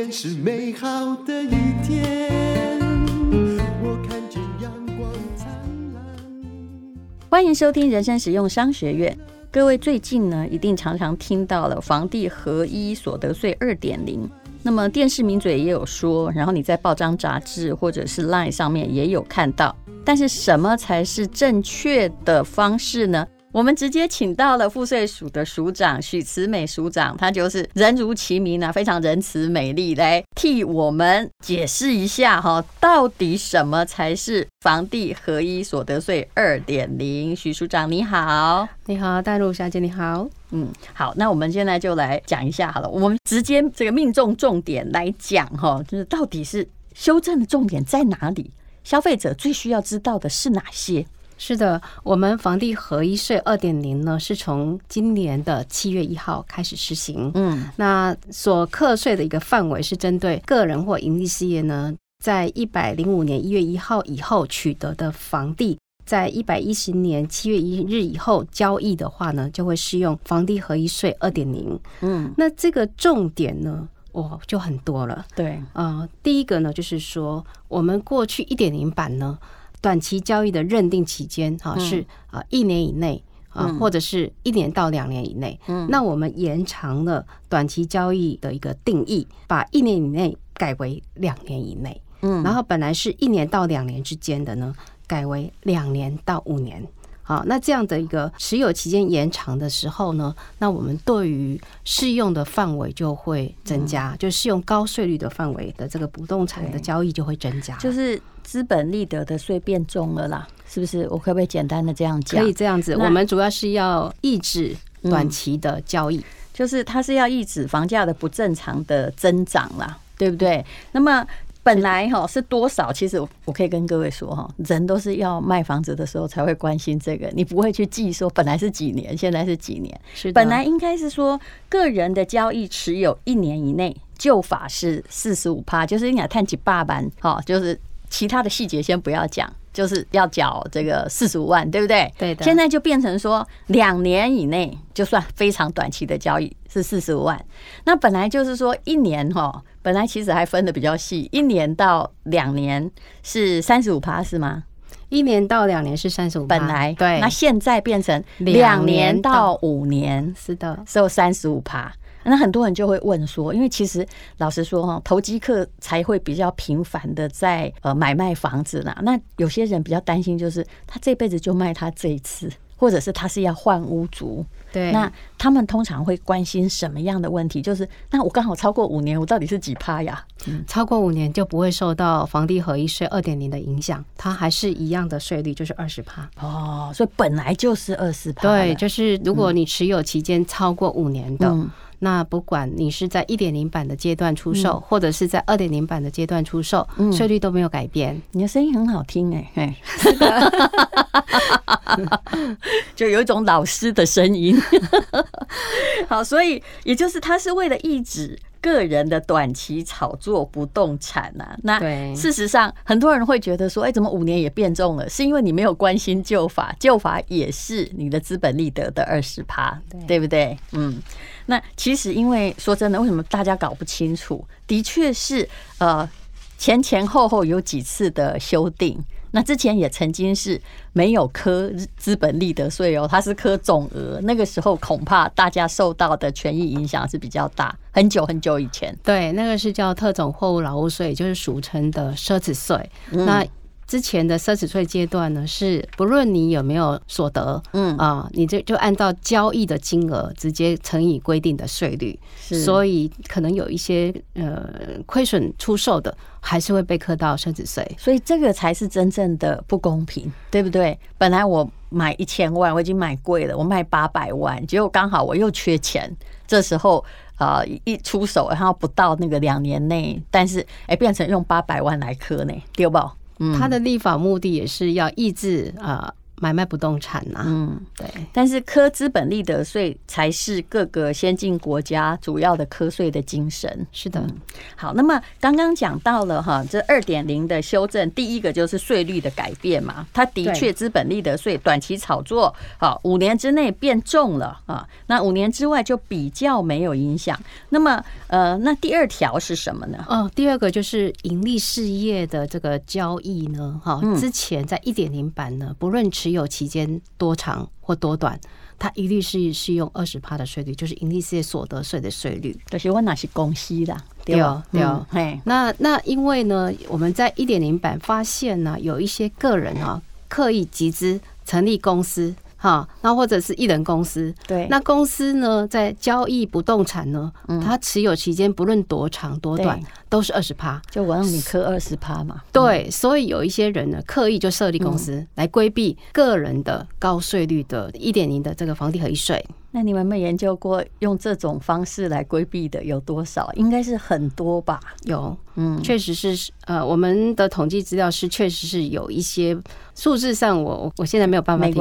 天是美好的一天，我看见阳光灿烂。欢迎收听人生实用商学院。各位最近呢，一定常常听到了房地合一所得税二点零。那么电视名嘴也有说，然后你在报章杂志或者是 LINE 上面也有看到。但是什么才是正确的方式呢？我们直接请到了赋税署的署长许慈美署长，他就是人如其名啊，非常仁慈美丽，来替我们解释一下哈，到底什么才是房地合一所得税二点零？许署长你好，你好，大陆小姐你好，嗯，好，那我们现在就来讲一下好了，我们直接这个命中重点来讲哈，就是到底是修正的重点在哪里？消费者最需要知道的是哪些？是的，我们房地合一税二点零呢，是从今年的七月一号开始实行。嗯，那所课税的一个范围是针对个人或营利事业呢，在一百零五年一月一号以后取得的房地，在一百一十年七月一日以后交易的话呢，就会适用房地合一税二点零。嗯，那这个重点呢，哇，就很多了。对，呃，第一个呢，就是说我们过去一点零版呢。短期交易的认定期间哈是啊一年以内啊，或者是一年到两年以内。嗯，那我们延长了短期交易的一个定义，把一年以内改为两年以内。嗯，然后本来是一年到两年之间的呢，改为两年到五年。好，那这样的一个持有期间延长的时候呢，那我们对于适用的范围就会增加，就适用高税率的范围的这个不动产的交易就会增加，就是资本利得的税变重了啦，是不是？我可不可以简单的这样讲？可以这样子，我们主要是要抑制短期的交易，就是它是要抑制房价的不正常的增长啦，对不对？那么。本来哈是多少？其实我可以跟各位说哈，人都是要卖房子的时候才会关心这个，你不会去记说本来是几年，现在是几年。是本来应该是说个人的交易持有一年以内，旧法是四十五趴，就是你要探几霸班哈，就是其他的细节先不要讲，就是要缴这个四十五万，对不对？对的。现在就变成说两年以内就算非常短期的交易是四十五万，那本来就是说一年哈。本来其实还分的比较细，一年到两年是三十五趴是吗？一年到两年是三十五，本来对，那现在变成两年到五年，是的，只有三十五趴。那很多人就会问说，因为其实老实说哈，投机客才会比较频繁的在呃买卖房子啦。那有些人比较担心，就是他这辈子就卖他这一次。或者是他是要换屋族，对，那他们通常会关心什么样的问题？就是那我刚好超过五年，我到底是几趴呀？嗯，超过五年就不会受到房地合一税二点零的影响，它还是一样的税率，就是二十趴。哦，所以本来就是二十趴。对，就是如果你持有期间超过五年的。嗯那不管你是在一点零版的阶段出售，或者是在二点零版的阶段出售，税率都没有改变。你的声音很好听哎，就有一种老师的声音。好，所以也就是他是为了抑制个人的短期炒作不动产呐，那事实上很多人会觉得说，哎，怎么五年也变重了？是因为你没有关心旧法，旧法也是你的资本利得的二十趴，对不对？嗯，那其实因为说真的，为什么大家搞不清楚？的确是呃前前后后有几次的修订。那之前也曾经是没有科资本利得税哦，它是科总额。那个时候恐怕大家受到的权益影响是比较大，很久很久以前。对，那个是叫特种货物劳务税，就是俗称的奢侈税。那之前的奢侈税阶段呢，是不论你有没有所得，嗯啊，你就就按照交易的金额直接乘以规定的税率，所以可能有一些呃亏损出售的，还是会被课到奢侈税。所以这个才是真正的不公平，对不对？本来我买一千万，我已经买贵了，我卖八百万，结果刚好我又缺钱，这时候啊一出手，然后不到那个两年内，但是哎变成用八百万来课呢，丢不？它的立法目的也是要抑制啊买卖不动产呐。嗯，对。但是科资本利得税才是各个先进国家主要的科税的精神。是的。好，那么刚刚讲到了哈，这二点零的修正，第一个就是税率的改变嘛。它的确资本利得税短期炒作，好，五年之内变重了啊。那五年之外就比较没有影响。那么呃，那第二条是什么呢？哦，第二个就是盈利事业的这个交易呢，哈，之前在一点零版呢，不论持有期间多长或多短，它一律是适用二十趴的税率，就是盈利事业所得税的税率。就是我那是公司的，对哦，对哦，嘿，那那因为呢，我们在一点零版发现呢，有一些个人啊，刻意集资成立公司。哈，那或者是一人公司，对，那公司呢，在交易不动产呢，它持有期间不论多长多短，都是二十趴，就我让你磕二十趴嘛。对，所以有一些人呢，刻意就设立公司来规避个人的高税率的一点零的这个房地合一税。那你们有没有研究过用这种方式来规避的有多少？应该是很多吧？有，嗯，确实是。呃，我们的统计资料是确实是有一些数字上我，我我现在没有办法提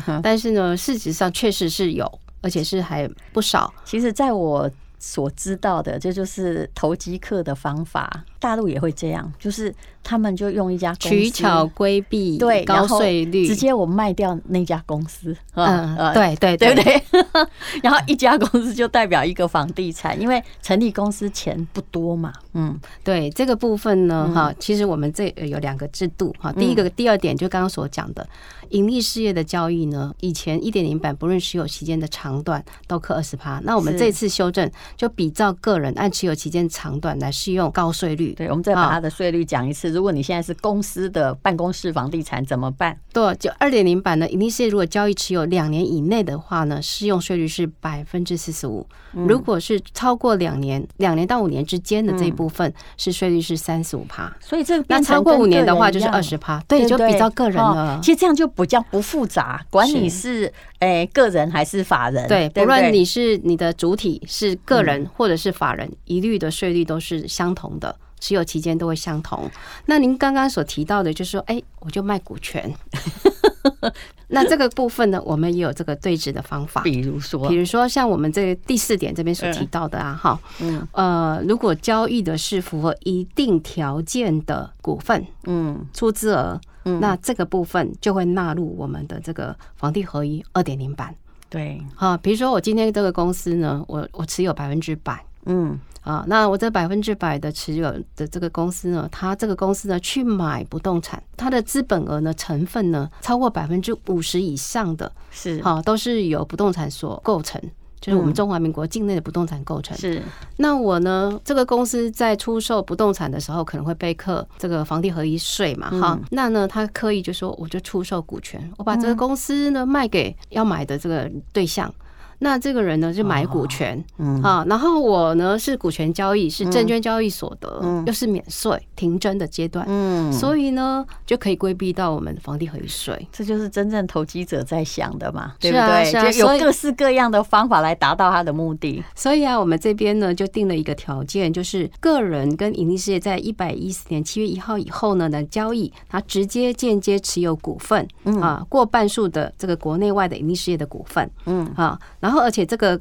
供，但是呢，事实上确实是有，而且是还不少。其实，在我所知道的，这就是投机客的方法。大陆也会这样，就是他们就用一家公司取巧规避对高税率，直接我卖掉那家公司。嗯，对对对对，对，然后一家公司就代表一个房地产，因为成立公司钱不多嘛。嗯，对这个部分呢，哈，其实我们这有两个制度哈。第一个、第二点就刚刚所讲的，盈利事业的交易呢，以前一点零版不论持有期间的长短都课二十趴，那我们这次修正就比照个人按持有期间长短来适用高税率。对，我们再把它的税率讲一次。如果你现在是公司的办公室房地产怎么办？对，就二点零版呢，一定是，如果交易持有两年以内的话呢，适用税率是百分之四十五。如果是超过两年，两年到五年之间的这一部分，是税率是三十五趴。所以这个那超过五年的话就是二十趴。对，就比较个人了。其实这样就比较不复杂，管你是诶个人还是法人，对，不论你是你的主体是个人或者是法人，一律的税率都是相同的。持有期间都会相同。那您刚刚所提到的，就是说，哎，我就卖股权。那这个部分呢，我们也有这个对峙的方法。比如说，比如说像我们这个第四点这边所提到的啊，哈，嗯，呃，如果交易的是符合一定条件的股份，嗯，出资额，嗯，那这个部分就会纳入我们的这个房地合一二点零版。对，哈，比如说我今天这个公司呢，我我持有百分之百，嗯。啊，那我这百分之百的持有的这个公司呢，它这个公司呢去买不动产，它的资本额呢成分呢超过百分之五十以上的，是哈，都是由不动产所构成，就是我们中华民国境内的不动产构成。是，那我呢这个公司在出售不动产的时候，可能会被课这个房地合一税嘛，哈，那呢他刻意就说我就出售股权，我把这个公司呢卖给要买的这个对象。那这个人呢就买股权，嗯，啊，然后我呢是股权交易，是证券交易所得，又是免税停征的阶段，嗯，所以呢就可以规避到我们房地合一税。这就是真正投机者在想的嘛，对不对？就有各式各样的方法来达到他的目的。所以啊，我们这边呢就定了一个条件，就是个人跟盈利事业在一百一十年七月一号以后呢的交易，他直接间接持有股份，嗯啊，过半数的这个国内外的盈利事业的股份，嗯，啊。然后，而且这个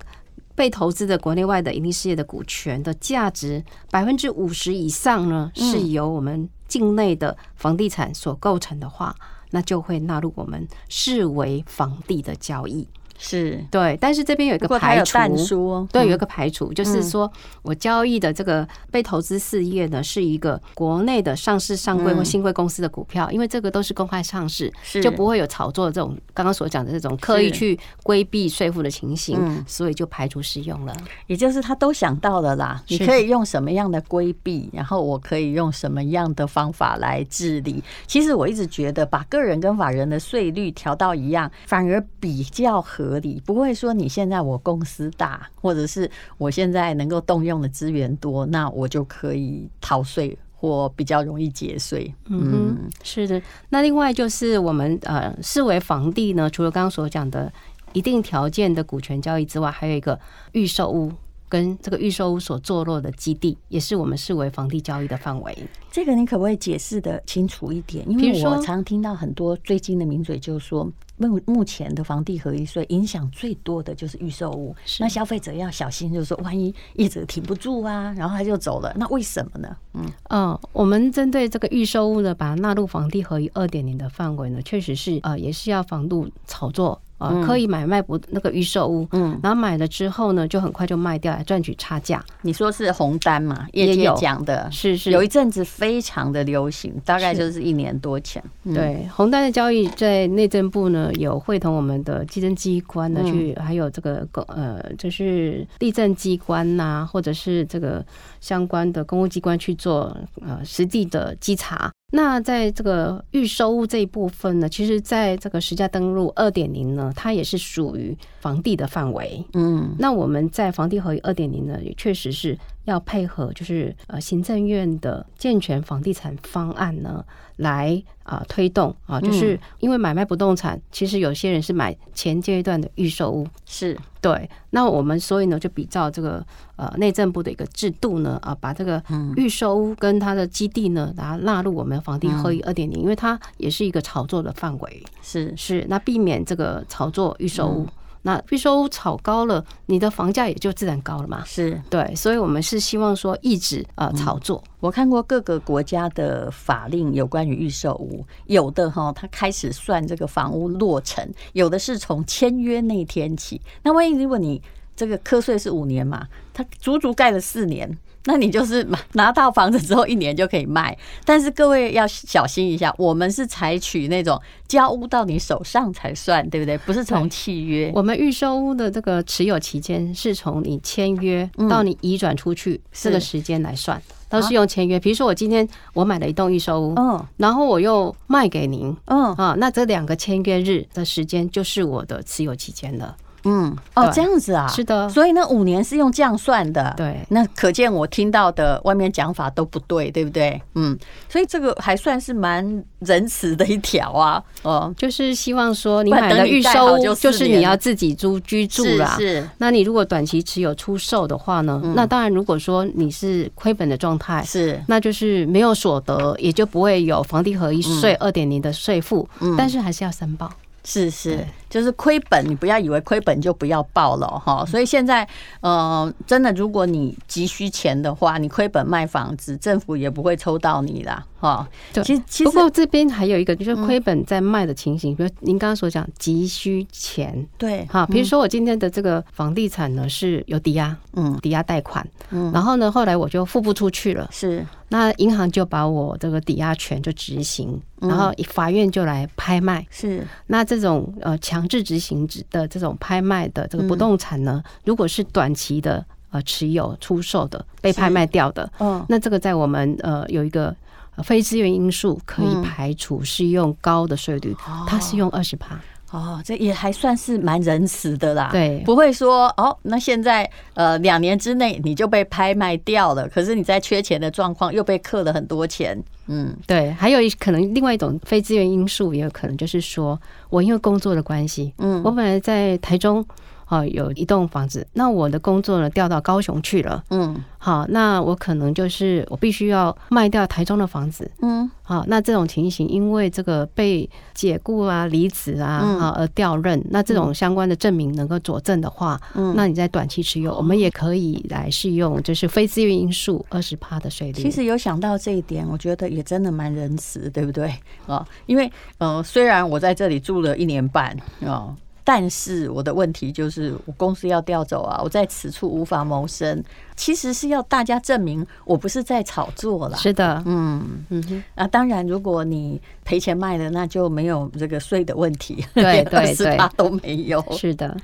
被投资的国内外的盈利事业的股权的价值百分之五十以上呢，是由我们境内的房地产所构成的话，那就会纳入我们视为房地的交易。是。对，但是这边有一个排除，对，有一个排除，就是说我交易的这个被投资事业呢，是一个国内的上市上柜或新贵公司的股票，因为这个都是公开上市，就不会有炒作这种刚刚所讲的这种刻意去规避税负的情形，所以就排除适用了。也就是他都想到了啦，你可以用什么样的规避，然后我可以用什么样的方法来治理。其实我一直觉得，把个人跟法人的税率调到一样，反而比较合。合理不会说你现在我公司大，或者是我现在能够动用的资源多，那我就可以逃税或比较容易节税。嗯，是的。那另外就是我们呃视为房地呢，除了刚刚所讲的一定条件的股权交易之外，还有一个预售屋。跟这个预售屋所坐落的基地，也是我们视为房地交易的范围。这个你可不可以解释的清楚一点？因为我常听到很多最近的名嘴就说，目目前的房地合一税影响最多的就是预售屋，那消费者要小心，就是说万一一直挺不住啊，然后他就走了，那为什么呢？嗯嗯、呃，我们针对这个预售屋呢，把它纳入房地合一二点零的范围呢，确实是呃，也是要防度炒作。啊，可以买卖不那个预售屋，嗯，然后买了之后呢，就很快就卖掉来赚取差价。你说是红单嘛？业界讲的是是，有一阵子非常的流行，大概就是一年多前。对，红单的交易在内政部呢，有会同我们的稽征机关呢去，还有这个公呃，就是地政机关呐，或者是这个相关的公务机关去做呃实地的稽查。那在这个预收物这一部分呢，其实在这个实价登录二点零呢，它也是属于房地的范围。嗯，那我们在房地合一二点零呢，也确实是要配合，就是呃行政院的健全房地产方案呢，来啊推动啊，就是因为买卖不动产，其实有些人是买前阶段的预售屋，是。对。那我们所以呢，就比照这个呃内政部的一个制度呢，啊，把这个预售屋跟它的基地呢，把它纳入我们房地合一二点零，因为它也是一个炒作的范围，是。是，那避免这个炒作预售屋。那预售屋炒高了，你的房价也就自然高了嘛。是对，所以我们是希望说抑制呃炒作。我看过各个国家的法令有关于预售屋，有的哈，他开始算这个房屋落成，有的是从签约那天起。那万一如果你这个课税是五年嘛，他足足盖了四年。那你就是拿到房子之后一年就可以卖，但是各位要小心一下，我们是采取那种交屋到你手上才算，对不对？不是从契约。我们预售屋的这个持有期间是从你签约到你移转出去这个时间来算，都是用签约。比如说我今天我买了一栋预售屋，嗯，然后我又卖给您，嗯啊，那这两个签约日的时间就是我的持有期间了。嗯，哦，这样子啊，是的，所以那五年是用这样算的，对，那可见我听到的外面讲法都不对，对不对？嗯，所以这个还算是蛮仁慈的一条啊，哦，就是希望说你买了预售，就是你要自己租居住啦，是，那你如果短期持有出售的话呢，那当然如果说你是亏本的状态，是，那就是没有所得，也就不会有房地合一税二点零的税负，但是还是要申报。是是，就是亏本，你不要以为亏本就不要报了哈。所以现在，呃，真的，如果你急需钱的话，你亏本卖房子，政府也不会抽到你啦。哈。其实，其实不过这边还有一个，就是亏本在卖的情形，比如您刚刚所讲急需钱，对，哈，比如说我今天的这个房地产呢是有抵押，嗯，抵押贷款，嗯，然后呢，后来我就付不出去了，是。那银行就把我这个抵押权就执行，然后法院就来拍卖。是，那这种呃强制执行的这种拍卖的这个不动产呢，如果是短期的呃持有出售的被拍卖掉的，嗯，那这个在我们呃有一个非自愿因素可以排除，是用高的税率，它是用二十趴。哦，这也还算是蛮仁慈的啦，对，不会说哦，那现在呃两年之内你就被拍卖掉了，可是你在缺钱的状况又被克了很多钱，嗯，对，还有一可能另外一种非资源因素，也有可能就是说我因为工作的关系，嗯，我本来在台中。好，有一栋房子，那我的工作呢调到高雄去了。嗯，好，那我可能就是我必须要卖掉台中的房子。嗯，好，那这种情形，因为这个被解雇啊、离职啊啊而调任，那这种相关的证明能够佐证的话，嗯，那你在短期持有，我们也可以来适用，就是非自愿因素二十趴的税率。其实有想到这一点，我觉得也真的蛮仁慈，对不对？啊，因为呃，虽然我在这里住了一年半啊。但是我的问题就是，我公司要调走啊，我在此处无法谋生。其实是要大家证明我不是在炒作啦。是的，嗯嗯哼。啊，当然，如果你赔钱卖了，那就没有这个税的问题，对对对，都没有。是的。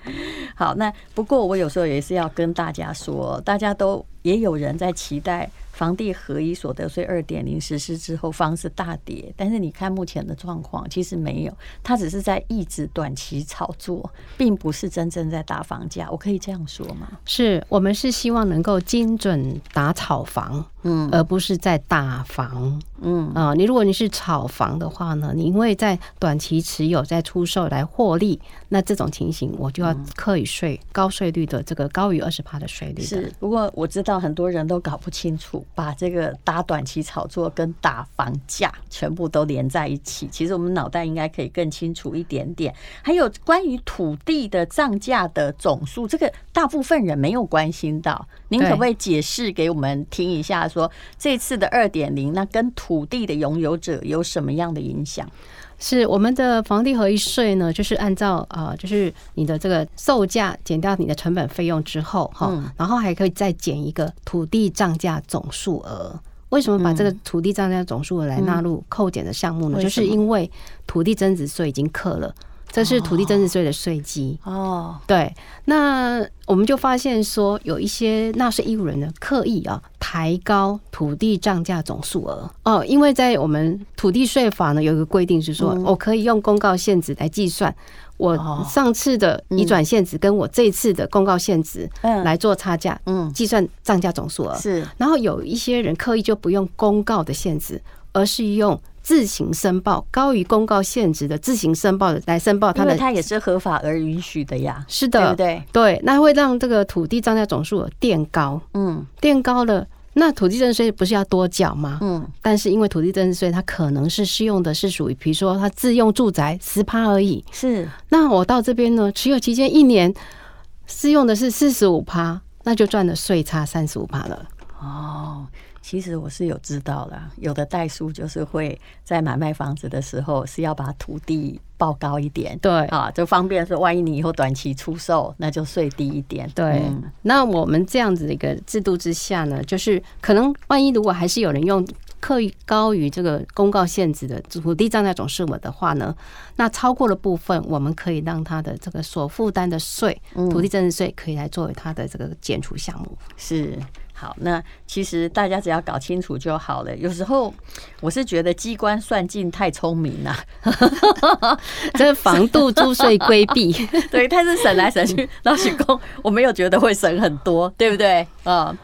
好，那不过我有时候也是要跟大家说，大家都也有人在期待。房地合一所得税二点零实施之后，房子大跌，但是你看目前的状况，其实没有，它只是在抑制短期炒作，并不是真正在打房价。我可以这样说吗？是我们是希望能够精准打炒房，嗯，而不是在打房，嗯啊，你如果你是炒房的话呢，你因为在短期持有在出售来获利，那这种情形我就要课以税高税率的这个高于二十趴的税率。是，不过我知道很多人都搞不清楚，把这个打短期炒作跟打房价全部都连在一起。其实我们脑袋应该可以更清楚一点点。还有关于土地的涨价的总数，这个大部分人没有关心到。您可不可以解释给我们听一下说，说这次的二点零，那跟土地的拥有者有什么样的影响？是我们的房地合一税呢，就是按照啊，就是你的这个售价减掉你的成本费用之后，哈，然后还可以再减一个土地涨价总数额。为什么把这个土地涨价总数额来纳入扣减的项目呢？就是因为土地增值税已经课了。这是土地增值税的税基哦，对，那我们就发现说，有一些纳税义务人呢，刻意啊抬高土地涨价总数额哦，因为在我们土地税法呢有一个规定是说，我可以用公告限值来计算我上次的移转限值跟我这次的公告限值来做差价，嗯，计算涨价总数额是，然后有一些人刻意就不用公告的限值，而是用。自行申报高于公告限值的自行申报的来申报，它的它也是合法而允许的呀。是的，对不对？对，那会让这个土地涨价总数额垫高。嗯，垫高了，那土地增值税不是要多缴吗？嗯，但是因为土地增值税它可能是适用的是属于，比如说它自用住宅十趴而已。是，那我到这边呢，持有期间一年适用的是四十五趴，那就赚了税差三十五趴了。哦。其实我是有知道的，有的代书就是会在买卖房子的时候是要把土地报高一点，对啊，就方便说，万一你以后短期出售，那就税低一点。对，嗯、那我们这样子的一个制度之下呢，就是可能万一如果还是有人用刻意高于这个公告限制的土地账价总数额的话呢，那超过了部分，我们可以让他的这个所负担的税，土地增值税可以来作为他的这个减除项目。是。好，那其实大家只要搞清楚就好了。有时候我是觉得机关算尽太聪明了，这是防度注税规避。对，但是省来省去，老许公，我没有觉得会省很多，对不对？啊，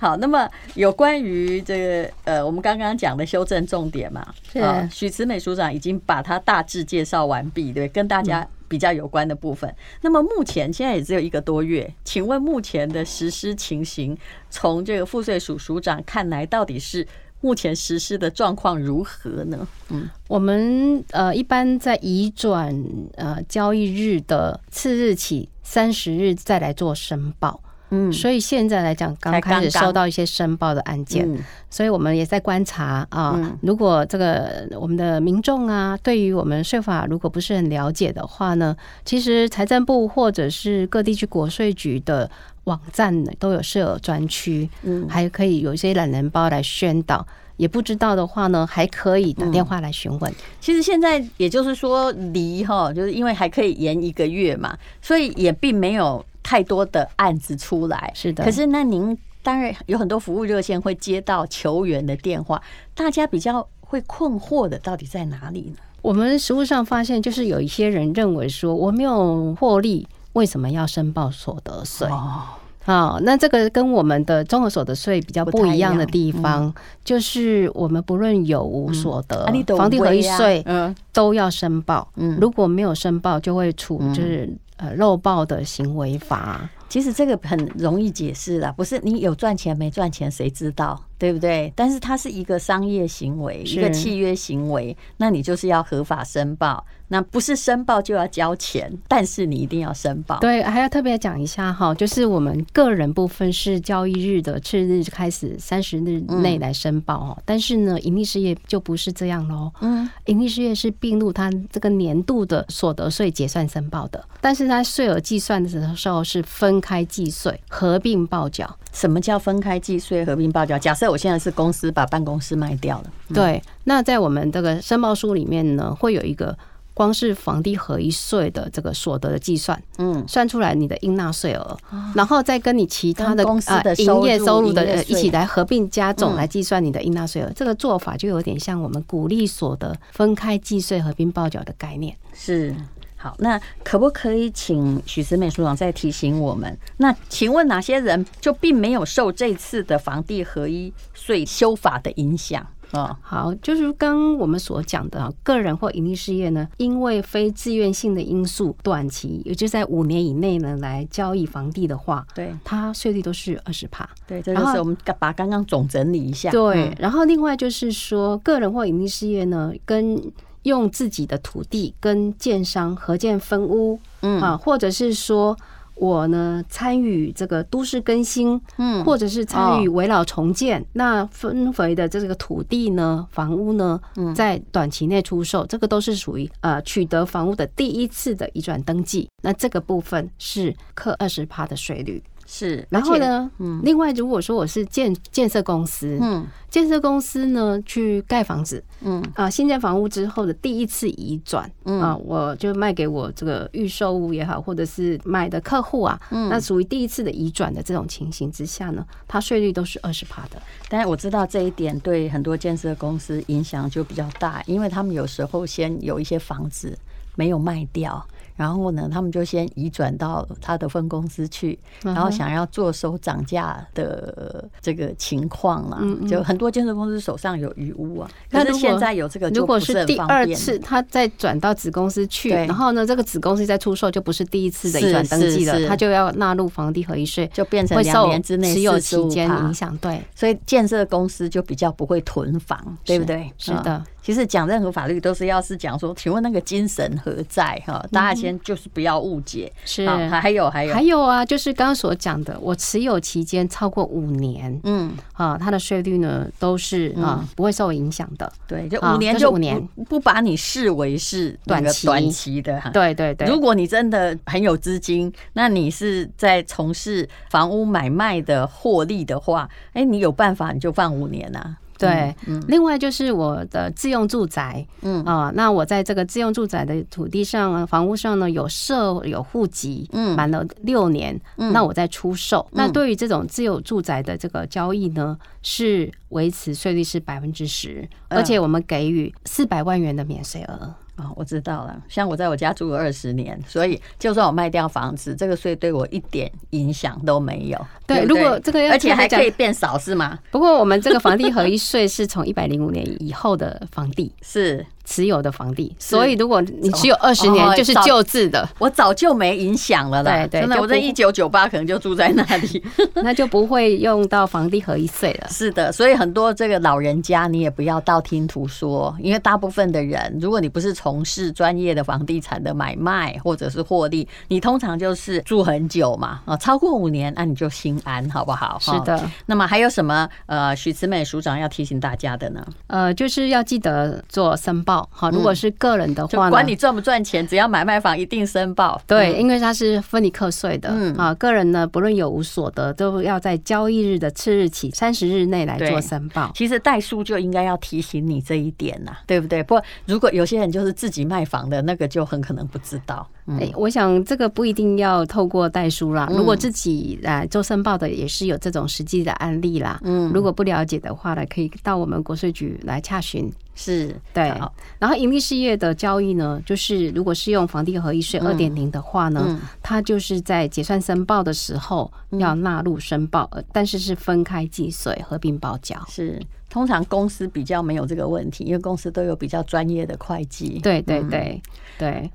好，那么有关于这个呃，我们刚刚讲的修正重点嘛，啊，许慈美署长已经把它大致介绍完毕，对，跟大家。比较有关的部分，那么目前现在也只有一个多月，请问目前的实施情形，从这个赋税署署长看来，到底是目前实施的状况如何呢？嗯，我们呃一般在移转呃交易日的次日起三十日再来做申报。嗯，所以现在来讲，刚开始收到一些申报的案件，所以我们也在观察啊。如果这个我们的民众啊，对于我们税法如果不是很了解的话呢，其实财政部或者是各地区国税局的网站都有设专区，嗯，还可以有一些懒人包来宣导。也不知道的话呢，还可以打电话来询问。其实现在也就是说，离哈，就是因为还可以延一个月嘛，所以也并没有。太多的案子出来，是的。可是那您当然有很多服务热线会接到球员的电话，大家比较会困惑的到底在哪里呢？我们实务上发现，就是有一些人认为说，我没有获利，为什么要申报所得税？哦，好，那这个跟我们的综合所得税比较不一样的地方，就是我们不论有无所得，房地合一税，嗯，都要申报。嗯，如果没有申报，就会处就是。呃，漏报的行为法，其实这个很容易解释啦，不是你有赚钱没赚钱谁知道，对不对？但是它是一个商业行为，一个契约行为，那你就是要合法申报。那不是申报就要交钱，但是你一定要申报。对，还要特别讲一下哈，就是我们个人部分是交易日的次日开始三十日内来申报哦，但是呢，盈利事业就不是这样喽。嗯，盈利事业是并入它这个年度的所得税结算申报的，但是它税额计算的时候是分开计税、合并报缴。什么叫分开计税、合并报缴？假设我现在是公司把办公室卖掉了，对，那在我们这个申报书里面呢，会有一个。光是房地合一税的这个所得的计算，嗯，算出来你的应纳税额，然后再跟你其他的公司的营业收入的一起来合并加总来计算你的应纳税额。这个做法就有点像我们鼓励所得分开计税、合并报缴的概念。是，好，那可不可以请许思美署长再提醒我们？那请问哪些人就并没有受这次的房地合一税修法的影响？哦，好，就是刚我们所讲的，啊个人或盈利事业呢，因为非自愿性的因素，短期也就是在五年以内呢来交易房地的话，对，它税率都是二十帕。对，这就是我们把刚刚总整理一下。对，然后另外就是说，个人或盈利事业呢，跟用自己的土地跟建商合建分屋，嗯啊，或者是说。我呢参与这个都市更新，嗯，或者是参与围绕重建，那分回的这个土地呢、房屋呢，在短期内出售，这个都是属于呃取得房屋的第一次的移转登记，那这个部分是课二十趴的税率。是，然后呢，嗯，另外如果说我是建建设公司，嗯，建设公司呢去盖房子，嗯啊，新建房屋之后的第一次移转，嗯啊，我就卖给我这个预售屋也好，或者是买的客户啊，嗯，那属于第一次的移转的这种情形之下呢，它税率都是二十趴的。但是我知道这一点对很多建设公司影响就比较大，因为他们有时候先有一些房子没有卖掉。然后呢，他们就先移转到他的分公司去，然后想要坐收涨价的这个情况啦。就很多建设公司手上有余屋啊，但是现在有这个，如果是第二次他再转到子公司去，然后呢，这个子公司再出售，就不是第一次的移转登记了，他就要纳入房地合一税，就变成两年之内持有期间影响。对，所以建设公司就比较不会囤房，对不对？是的。其实讲任何法律都是要是讲说，请问那个精神何在哈？大家先就是不要误解。是，还有还有还有啊，就是刚刚所讲的，我持有期间超过五年，嗯啊，它的税率呢都是啊不会受影响的。对，就五年就五年，不把你视为是短期短期的哈。对对对，如果你真的很有资金，那你是在从事房屋买卖的获利的话，哎，你有办法你就放五年啊。对，另外就是我的自用住宅，嗯。啊，那我在这个自用住宅的土地上、房屋上呢，有设有户籍，嗯，满了六年，那我再出售。那对于这种自有住宅的这个交易呢，是维持税率是百分之十，而且我们给予四百万元的免税额。哦，我知道了。像我在我家住了二十年，所以就算我卖掉房子，这个税对我一点影响都没有。对，如果这个而且还可以变少是吗？不过我们这个房地合一税是从一百零五年以后的房地 是。持有的房地，所以如果你持有二十年，就是旧制的，我早就没影响了啦。对对，真的，我在一九九八可能就住在那里，那就不会用到房地合一税了。是的，所以很多这个老人家，你也不要道听途说，因为大部分的人，如果你不是从事专业的房地产的买卖或者是获利，你通常就是住很久嘛，啊，超过五年，那你就心安，好不好？是的。那么还有什么呃，许慈美署长要提醒大家的呢？呃，就是要记得做申报。好，如果是个人的话，管你赚不赚钱，只要买卖房一定申报。对，因为它是分你课税的。嗯啊，个人呢，不论有无所得，都要在交易日的次日起三十日内来做申报。其实代书就应该要提醒你这一点呐，对不对？不过如果有些人就是自己卖房的，那个就很可能不知道。哎，我想这个不一定要透过代书啦。如果自己来做申报的，也是有这种实际的案例啦。嗯，如果不了解的话呢，可以到我们国税局来洽询。是对，然后盈利事业的交易呢，就是如果是用房地合一税二点零的话呢，它就是在结算申报的时候要纳入申报，但是是分开计税、合并报缴。是，通常公司比较没有这个问题，因为公司都有比较专业的会计。对对对对。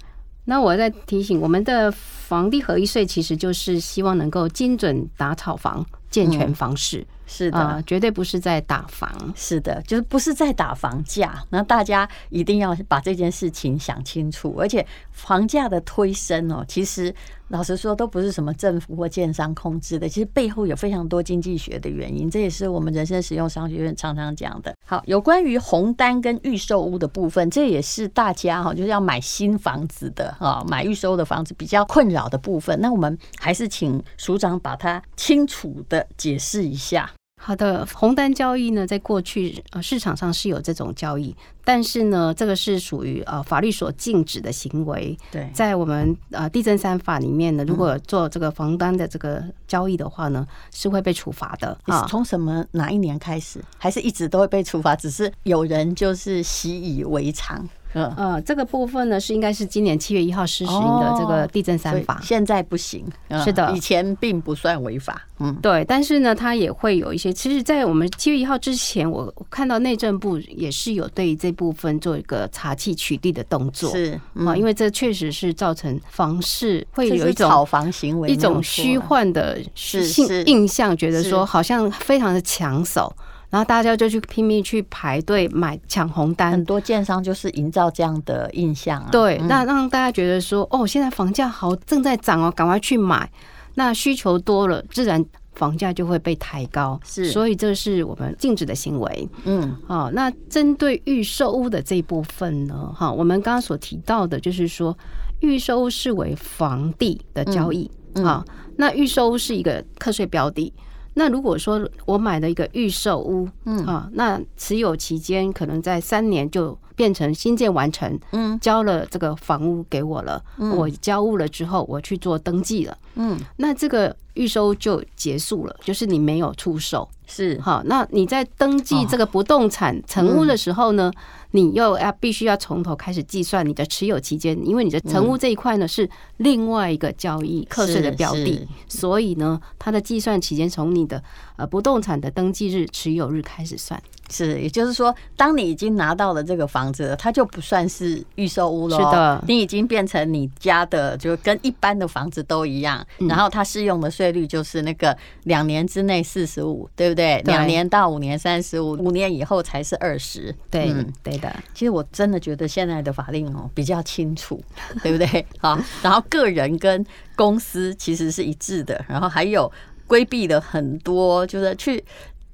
那我在提醒，我们的房地合一税其实就是希望能够精准打炒房、健全房市。是的，呃，绝对不是在打房，是的，就是不是在打房价。那大家一定要把这件事情想清楚。而且房价的推升哦，其实老实说都不是什么政府或建商控制的，其实背后有非常多经济学的原因。这也是我们人生实用商学院常常讲的。好，有关于红单跟预售屋的部分，这也是大家哈，就是要买新房子的啊，买预售的房子比较困扰的部分。那我们还是请署长把它清楚的解释一下。好的，红单交易呢，在过去呃市场上是有这种交易，但是呢，这个是属于呃法律所禁止的行为。对，在我们呃地震三法里面呢，如果做这个房单的这个交易的话呢，是会被处罚的啊。从什么哪一年开始，还是一直都会被处罚？只是有人就是习以为常。嗯呃，这个部分呢是应该是今年七月一号施行的这个地震三法，现在不行。是的，以前并不算违法。嗯，对，但是呢，它也会有一些。其实，在我们七月一号之前，我看到内政部也是有对这部分做一个查气取缔的动作。是啊，因为这确实是造成房市会有一种炒房行为，一种虚幻的印印象，觉得说好像非常的抢手。然后大家就去拼命去排队买抢红单，很多建商就是营造这样的印象啊。对，那让大家觉得说，哦，现在房价好正在涨哦，赶快去买。那需求多了，自然房价就会被抬高。是，所以这是我们禁止的行为。嗯，好，那针对预售屋的这一部分呢，哈，我们刚刚所提到的就是说，预售屋视为房地的交易啊，那预售屋是一个课税标的。那如果说我买了一个预售屋，嗯。啊，那持有期间可能在三年就变成新建完成，嗯，交了这个房屋给我了，我交屋了之后，我去做登记了，嗯，那这个预售就结束了，就是你没有出售，是。好，那你在登记这个不动产成屋的时候呢？你又要必须要从头开始计算你的持有期间，因为你的成屋这一块呢是另外一个交易课税的标的，所以呢，它的计算期间从你的呃不动产的登记日、持有日开始算。是，也就是说，当你已经拿到了这个房子了，它就不算是预售屋了。是的，你已经变成你家的，就跟一般的房子都一样。然后它适用的税率就是那个两年之内四十五，对不对？两年到五年三十五，五年以后才是二十。对，对的。其实我真的觉得现在的法令哦比较清楚，对不对？好，然后个人跟公司其实是一致的，然后还有规避了很多，就是去。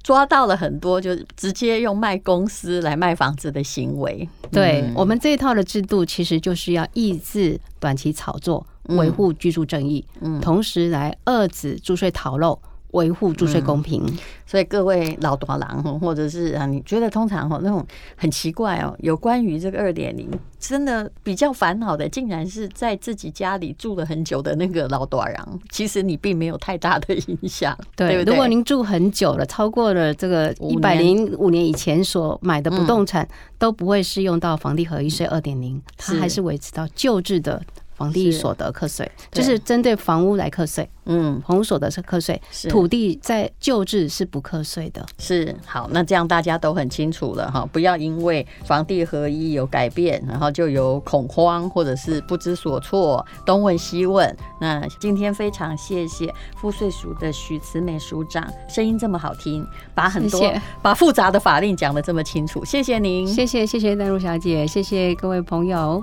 抓到了很多，就是直接用卖公司来卖房子的行为。对，我们这一套的制度，其实就是要抑制短期炒作，维护居住正义，同时来遏止租税逃漏。维护注税公平，所以各位老多郎或者是啊，你觉得通常哦那种很奇怪哦，有关于这个二点零，真的比较烦恼的，竟然是在自己家里住了很久的那个老多郎，其实你并没有太大的影响，对？如果您住很久了，超过了这个一百零五年以前所买的不动产，都不会适用到房地合一税二点零，它还是维持到旧制的。房地所得课税就是针对房屋来课税，嗯，房屋所得是课税，土地在旧制是不课税的。是。好，那这样大家都很清楚了哈，不要因为房地合一有改变，然后就有恐慌或者是不知所措，东问西问。那今天非常谢谢赋税署的许慈美署长，声音这么好听，把很多把复杂的法令讲得这么清楚，谢谢您，谢谢谢谢淡如小姐，谢谢各位朋友。